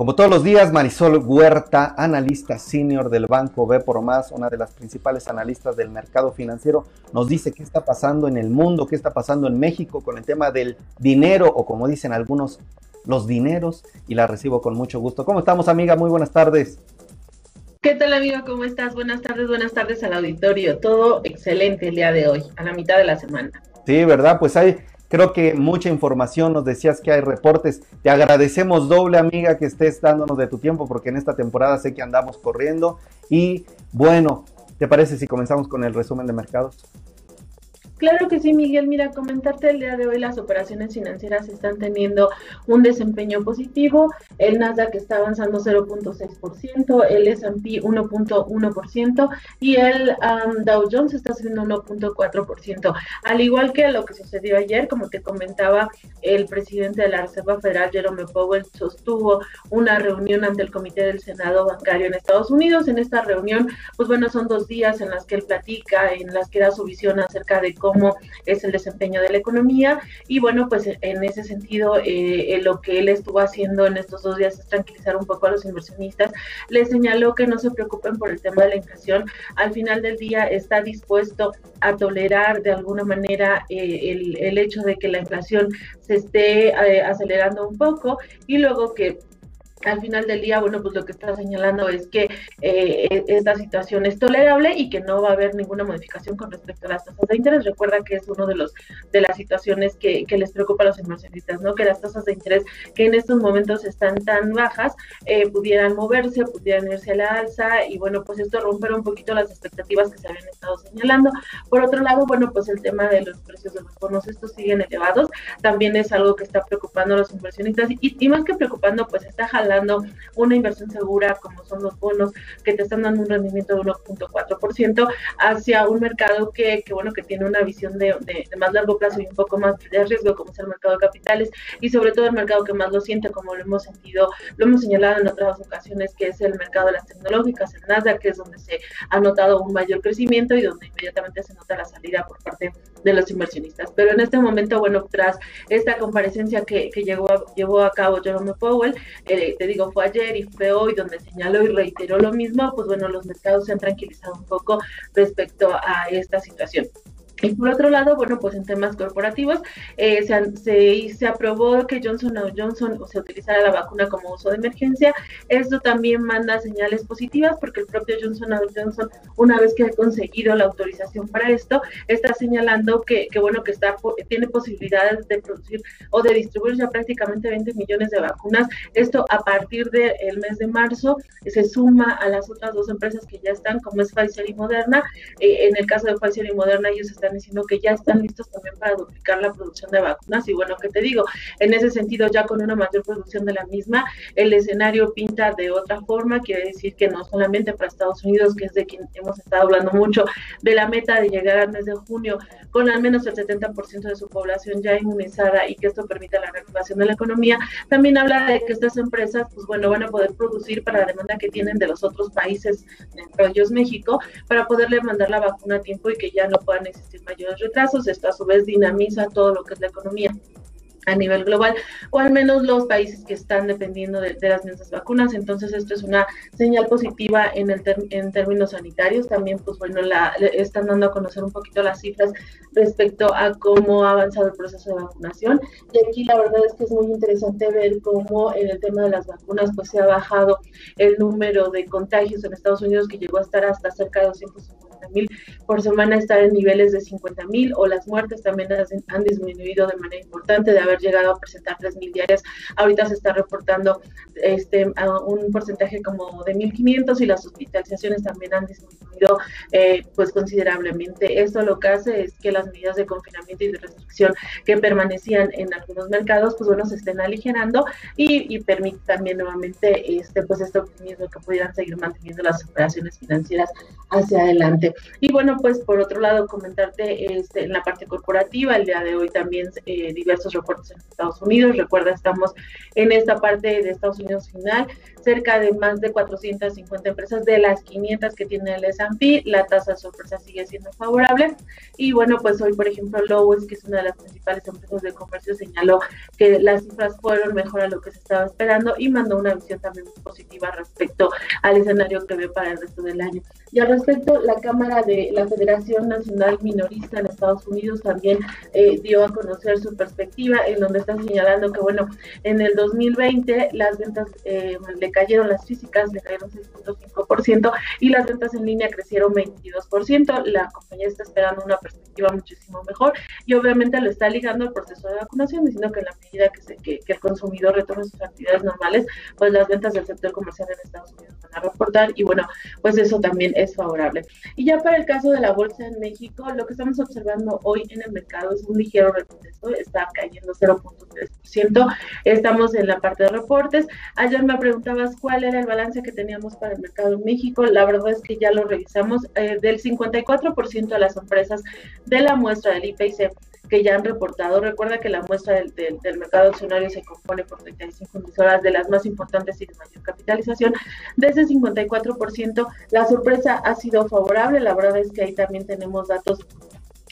Como todos los días, Marisol Huerta, analista senior del Banco B por Más, una de las principales analistas del mercado financiero, nos dice qué está pasando en el mundo, qué está pasando en México con el tema del dinero o como dicen algunos, los dineros y la recibo con mucho gusto. ¿Cómo estamos, amiga? Muy buenas tardes. ¿Qué tal, amigo? ¿Cómo estás? Buenas tardes, buenas tardes al auditorio. Todo excelente el día de hoy, a la mitad de la semana. Sí, ¿verdad? Pues hay Creo que mucha información, nos decías que hay reportes. Te agradecemos doble, amiga, que estés dándonos de tu tiempo, porque en esta temporada sé que andamos corriendo. Y bueno, ¿te parece si comenzamos con el resumen de mercados? Claro que sí, Miguel. Mira, comentarte el día de hoy las operaciones financieras están teniendo un desempeño positivo. El Nasdaq está avanzando 0.6%, el S&P 1.1% y el Dow Jones está subiendo 1.4%. Al igual que lo que sucedió ayer, como te comentaba, el presidente de la Reserva Federal, Jerome Powell, sostuvo una reunión ante el Comité del Senado Bancario en Estados Unidos. En esta reunión, pues bueno, son dos días en las que él platica, en las que da su visión acerca de cómo cómo es el desempeño de la economía. Y bueno, pues en ese sentido, eh, lo que él estuvo haciendo en estos dos días es tranquilizar un poco a los inversionistas. Le señaló que no se preocupen por el tema de la inflación. Al final del día está dispuesto a tolerar de alguna manera eh, el, el, hecho de que la inflación se esté eh, acelerando un poco y luego que al final del día, bueno, pues lo que está señalando es que eh, esta situación es tolerable y que no va a haber ninguna modificación con respecto a las tasas de interés. Recuerda que es uno de los de las situaciones que, les preocupa a los inversionistas, ¿no? Que las tasas de interés que en estos momentos están tan bajas eh, pudieran moverse, pudieran irse a la alza y bueno, pues esto romper un poquito las expectativas que se habían estado señalando. Por otro lado, bueno, pues el tema de los precios de los bonos, estos siguen elevados, también es algo que está preocupando a los inversionistas y, y más que preocupando, pues está jalando dando una inversión segura como son los bonos que te están dando un rendimiento de 1.4% hacia un mercado que, que, bueno, que tiene una visión de, de, más largo plazo y un poco más de riesgo como es el mercado de capitales y sobre todo el mercado que más lo siente como lo hemos sentido, lo hemos señalado en otras ocasiones que es el mercado de las tecnológicas, el Nasdaq, que es donde se ha notado un mayor crecimiento y donde inmediatamente se nota la salida por parte los inversionistas. Pero en este momento, bueno, tras esta comparecencia que, que llegó llevó a cabo Jerome Powell, eh, te digo, fue ayer y fue hoy donde señaló y reiteró lo mismo, pues bueno, los mercados se han tranquilizado un poco respecto a esta situación. Y por otro lado, bueno, pues en temas corporativos, eh, se, se, aprobó que Johnson Johnson se utilizara la vacuna como uso de emergencia. Esto también manda señales positivas porque el propio Johnson Johnson, una vez que ha conseguido la autorización para esto, está señalando que, que bueno, que está tiene posibilidades de producir o de distribuir ya prácticamente 20 millones de vacunas. Esto a partir del mes de marzo se suma a las otras dos empresas que ya están, como es Pfizer y Moderna. Eh, en el caso de Pfizer y Moderna, ellos están diciendo que ya están listos también para duplicar la producción de vacunas. Y bueno, que te digo, en ese sentido, ya con una mayor producción de la misma, el escenario pinta de otra forma, quiere decir que no solamente para Estados Unidos, que es de quien hemos estado hablando mucho, de la meta de llegar al mes de junio con al menos el 70% de su población ya inmunizada y que esto permita la reactivación de la economía, también habla de que estas empresas, pues bueno, van a poder producir para la demanda que tienen de los otros países, entre ellos México, para poderle mandar la vacuna a tiempo y que ya no puedan existir mayores retrasos. Esto a su vez dinamiza todo lo que es la economía a nivel global, o al menos los países que están dependiendo de, las mismas vacunas. Entonces, esto es una señal positiva en, el en términos sanitarios. También, pues bueno, la, están dando a conocer un poquito las cifras respecto a cómo ha avanzado el proceso de vacunación. Y aquí la verdad es que es muy interesante ver cómo en el tema de las vacunas, pues se ha bajado el número de contagios en Estados Unidos, que llegó a estar hasta cerca de 250 mil por semana estar en niveles de 50 mil o las muertes también han disminuido de manera importante de haber llegado a presentar 3 mil diarias. Ahorita se está reportando este, un porcentaje como de 1.500 y las hospitalizaciones también han disminuido eh, pues considerablemente. Esto lo que hace es que las medidas de confinamiento y de restricción que permanecían en algunos mercados pues bueno se estén aligerando y, y permite también nuevamente este pues este optimismo que pudieran seguir manteniendo las operaciones financieras hacia adelante. Y bueno, pues por otro lado, comentarte este, en la parte corporativa, el día de hoy también eh, diversos reportes en Estados Unidos. Recuerda, estamos en esta parte de Estados Unidos final, cerca de más de 450 empresas de las 500 que tiene el S&P, la tasa de sorpresa sigue siendo favorable. Y bueno, pues hoy, por ejemplo, Lowe's, que es una de las principales empresas de comercio, señaló que las cifras fueron mejor a lo que se estaba esperando y mandó una visión también positiva respecto al escenario que ve para el resto del año. Y al respecto, la Cámara de la Federación Nacional Minorista en Estados Unidos también eh, dio a conocer su perspectiva, en donde está señalando que, bueno, en el 2020 las ventas eh, le cayeron, las físicas le cayeron 6.5% y las ventas en línea crecieron 22%. La compañía está esperando una perspectiva muchísimo mejor y obviamente lo está ligando al proceso de vacunación, diciendo que en la medida que, se, que, que el consumidor retorne sus actividades normales, pues las ventas del sector comercial en Estados Unidos van a reportar y bueno, pues eso también es favorable. Y ya para el caso de la bolsa en México, lo que estamos observando hoy en el mercado es un ligero retroceso, está cayendo 0.3%. Estamos en la parte de reportes. Ayer me cuál era el balance que teníamos para el mercado en México. La verdad es que ya lo revisamos. Eh, del 54% de las empresas de la muestra del IPC que ya han reportado. Recuerda que la muestra del, del, mercado accionario se compone por 35 emisoras de las más importantes y de mayor capitalización. De ese 54%, la sorpresa ha sido favorable. La verdad es que ahí también tenemos datos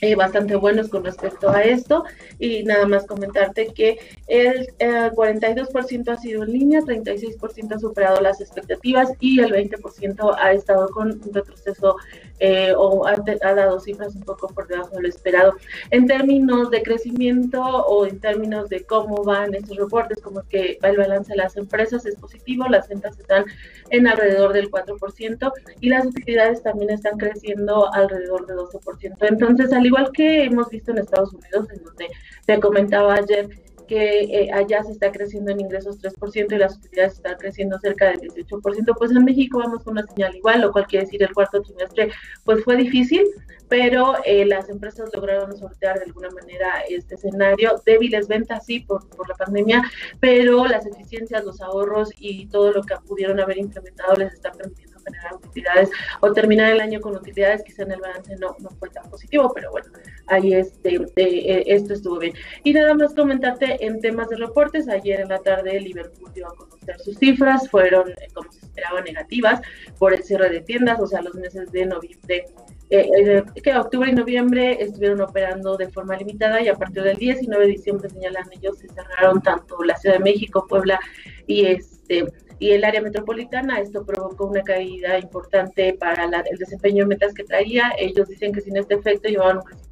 eh, bastante buenos con respecto a esto. Y nada más comentarte que el 42% eh, ha sido en línea, 36% ha superado las expectativas y el 20% ha estado con un retroceso eh, o ha, dado cifras un poco por debajo de lo esperado. En términos de crecimiento o en términos de cómo van estos reportes, como que el balance de las empresas es positivo, las ventas están en alrededor del 4% y las utilidades también están creciendo alrededor de 12%. Entonces, al igual que hemos visto en Estados Unidos, en donde te comentaba ayer que eh, allá se está creciendo en ingresos 3% y las utilidades están creciendo cerca del 18%, pues en México vamos con una señal igual, lo cual quiere decir el cuarto trimestre pues fue difícil, pero eh, las empresas lograron sortear de alguna manera este escenario, débiles ventas sí por, por la pandemia, pero las eficiencias, los ahorros y todo lo que pudieron haber implementado les está permitiendo generar utilidades o terminar el año con utilidades, quizá en el balance no, no fue tan positivo, pero bueno, ahí este, eh, esto estuvo bien. Y nada más comentarte en temas de reportes, ayer en la tarde Liverpool dio a conocer sus cifras, fueron eh, como se esperaba negativas por el cierre de tiendas, o sea, los meses de noviembre eh, que octubre y noviembre estuvieron operando de forma limitada y a partir del 19 de diciembre señalan ellos se cerraron tanto la Ciudad de México, Puebla y este y el área metropolitana. Esto provocó una caída importante para el desempeño de metas que traía. Ellos dicen que sin este efecto llevaban un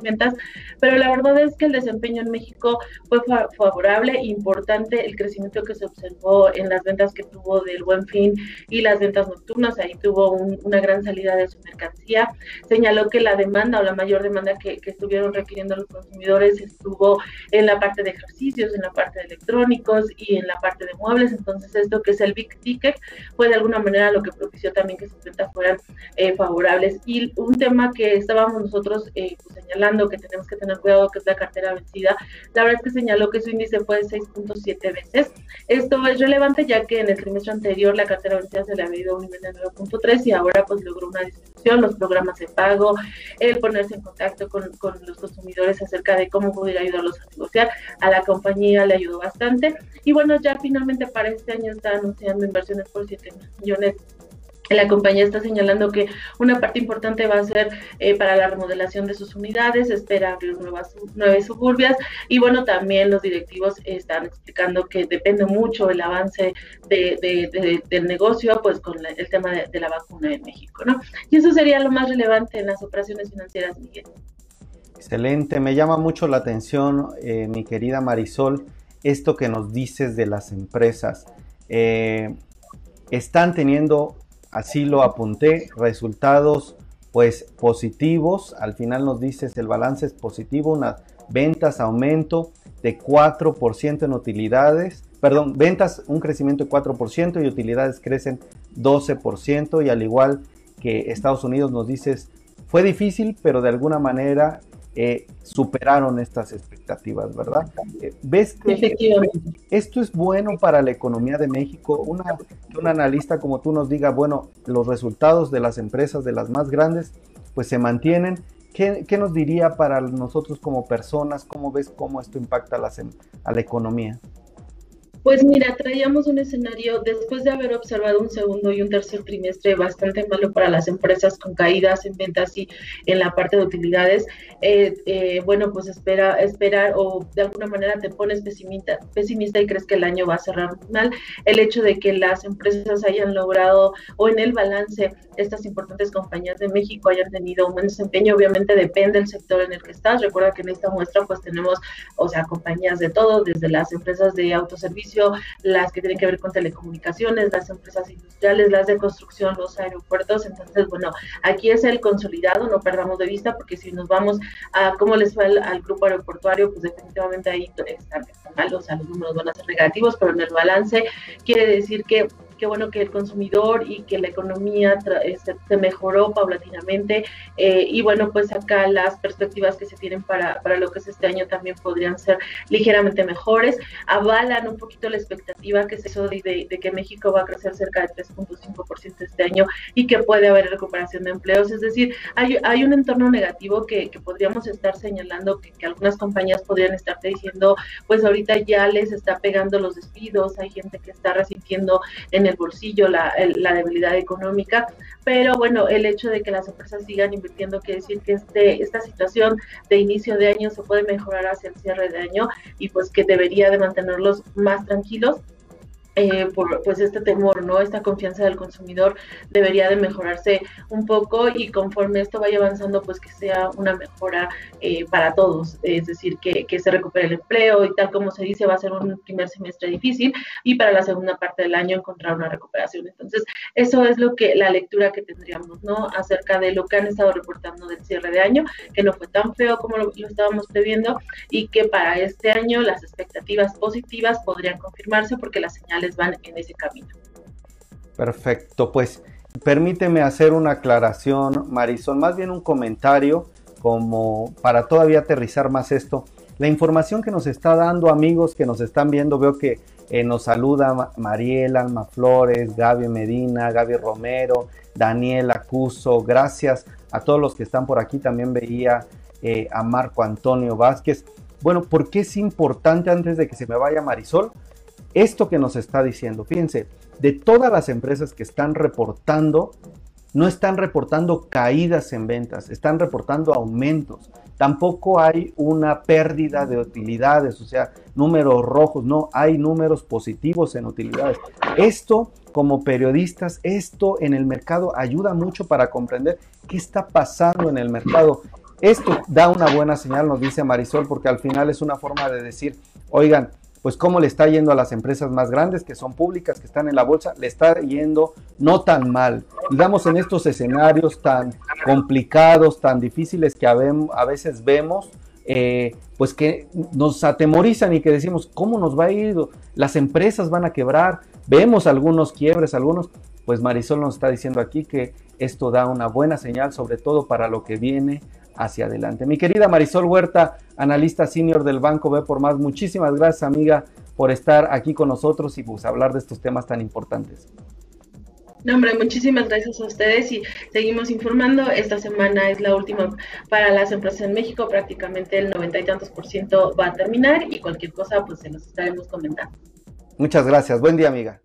ventas, pero la verdad es que el desempeño en México fue favorable, importante el crecimiento que se observó en las ventas que tuvo del Buen Fin y las ventas nocturnas, ahí tuvo una gran salida de su mercancía. Señaló que la demanda o la mayor demanda que, estuvieron requiriendo los consumidores estuvo en la parte de ejercicios, en la parte de electrónicos y en la parte de muebles, entonces esto que es el Big Ticket fue de alguna manera lo que propició también que sus ventas fueran eh, favorables. Y un tema que estábamos nosotros eh, pues, señalando que tenemos que tener cuidado, que es la cartera vencida, la verdad es que señaló que su índice fue de 6.7 veces. Esto es relevante ya que en el trimestre anterior la cartera vencida se le había ido a un nivel de 9.3 y ahora pues logró una disminución, los programas de pago, el ponerse en contacto con, con los consumidores acerca de cómo poder ayudarlos a negociar, a la compañía le ayudó bastante. Y bueno, ya finalmente para este año está anunciando inversiones por 7 millones la compañía está señalando que una parte importante va a ser eh, para la remodelación de sus unidades, espera abrir nuevas nueve suburbias y bueno, también los directivos están explicando que depende mucho el avance de, del negocio pues con el tema de, la vacuna en México, ¿no? Y eso sería lo más relevante en las operaciones financieras, Miguel. Excelente, me llama mucho la atención, eh, mi querida Marisol, esto que nos dices de las empresas. Eh, están teniendo así lo apunté, resultados pues positivos, al final nos dices el balance es positivo, unas ventas aumento de 4% en utilidades, perdón, ventas un crecimiento de 4% y utilidades crecen 12% y al igual que Estados Unidos nos dices fue difícil, pero de alguna manera eh, superaron estas expectativas, ¿verdad? Eh, ¿Ves que esto es bueno para la economía de México? Una, que un analista como tú nos diga, bueno, los resultados de las empresas, de las más grandes, pues se mantienen. ¿Qué, qué nos diría para nosotros como personas? ¿Cómo ves cómo esto impacta a la, a la economía? Pues mira, traíamos un escenario después de haber observado un segundo y un tercer trimestre bastante malo para las empresas con caídas en ventas y en la parte de utilidades. Eh, eh, bueno, pues espera, esperar o de alguna manera te pones pesimista, pesimista y crees que el año va a cerrar mal. El hecho de que las empresas hayan logrado o en el balance estas importantes compañías de México hayan tenido un buen desempeño, obviamente depende del sector en el que estás. Recuerda que en esta muestra pues tenemos, o sea, compañías de todo, desde las empresas de autoservicio las que tienen que ver con telecomunicaciones, las empresas industriales, las de construcción, los aeropuertos. Entonces, bueno, aquí es el consolidado, no perdamos de vista, porque si nos vamos a cómo les fue al, grupo aeroportuario, pues definitivamente ahí están, mal, o los números van a ser negativos, pero en el balance quiere decir que qué bueno que el consumidor y que la economía este, se mejoró paulatinamente eh, y bueno, pues acá las perspectivas que se tienen para, para lo que es este año también podrían ser ligeramente mejores, avalan un poquito la expectativa que se hizo de, de que México va a crecer cerca de 3.5% este año y que puede haber recuperación de empleos, es decir, hay, hay un entorno negativo que, que podríamos estar señalando que, que algunas compañías podrían estarte diciendo, pues ahorita ya les está pegando los despidos, hay gente que está resintiendo en el bolsillo la, la, debilidad económica, pero bueno, el hecho de que las empresas sigan invirtiendo quiere decir que este, esta situación de inicio de año se puede mejorar hacia el cierre de año y pues que debería de mantenerlos más tranquilos eh, por pues este temor, ¿no? Esta confianza del consumidor debería de mejorarse un poco y conforme esto vaya avanzando, pues que sea una mejora eh, para todos, es decir, que, que, se recupere el empleo y tal como se dice, va a ser un primer semestre difícil y para la segunda parte del año encontrar una recuperación. Entonces, eso es lo que la lectura que tendríamos, ¿no? Acerca de lo que han estado reportando del cierre de año, que no fue tan feo como lo, lo estábamos previendo y que para este año las expectativas positivas podrían confirmarse porque las señales van en ese camino. Perfecto, pues permíteme hacer una aclaración, Marisol, más bien un comentario como para todavía aterrizar más esto. La información que nos está dando amigos que nos están viendo, veo que eh, nos saluda Mariela, Alma Flores, Gaby Medina, Gaby Romero, Daniel Acuso, gracias a todos los que están por aquí, también veía eh, a Marco Antonio Vázquez. Bueno, ¿por qué es importante antes de que se me vaya Marisol? Esto que nos está diciendo. Fíjense, de todas las empresas que están reportando, no están reportando caídas en ventas, están reportando aumentos. Tampoco hay una pérdida de utilidades, o sea, números rojos, no, hay números positivos en utilidades. Esto, como periodistas, esto en el mercado ayuda mucho para comprender qué está pasando en el mercado. Esto da una buena señal, nos dice Marisol, porque al final es una forma de decir, oigan, pues cómo le está yendo a las empresas más grandes que son públicas, que están en la bolsa, le está yendo no tan mal. Digamos, en estos escenarios tan complicados, tan difíciles que a veces vemos, eh, pues que nos atemorizan y que decimos, ¿cómo nos va a ir? Las empresas van a quebrar, vemos algunos quiebres, algunos, pues Marisol nos está diciendo aquí que esto da una buena señal, sobre todo para lo que viene hacia adelante. Mi querida Marisol Huerta, analista senior del Banco B por Más, muchísimas gracias amiga por estar aquí con nosotros y pues hablar de estos temas tan importantes. No, hombre, muchísimas gracias a ustedes y seguimos informando. Esta semana es la última para las empresas en México, prácticamente el noventa y tantos por ciento va a terminar y cualquier cosa pues se los estaremos comentando. Muchas gracias, buen día amiga.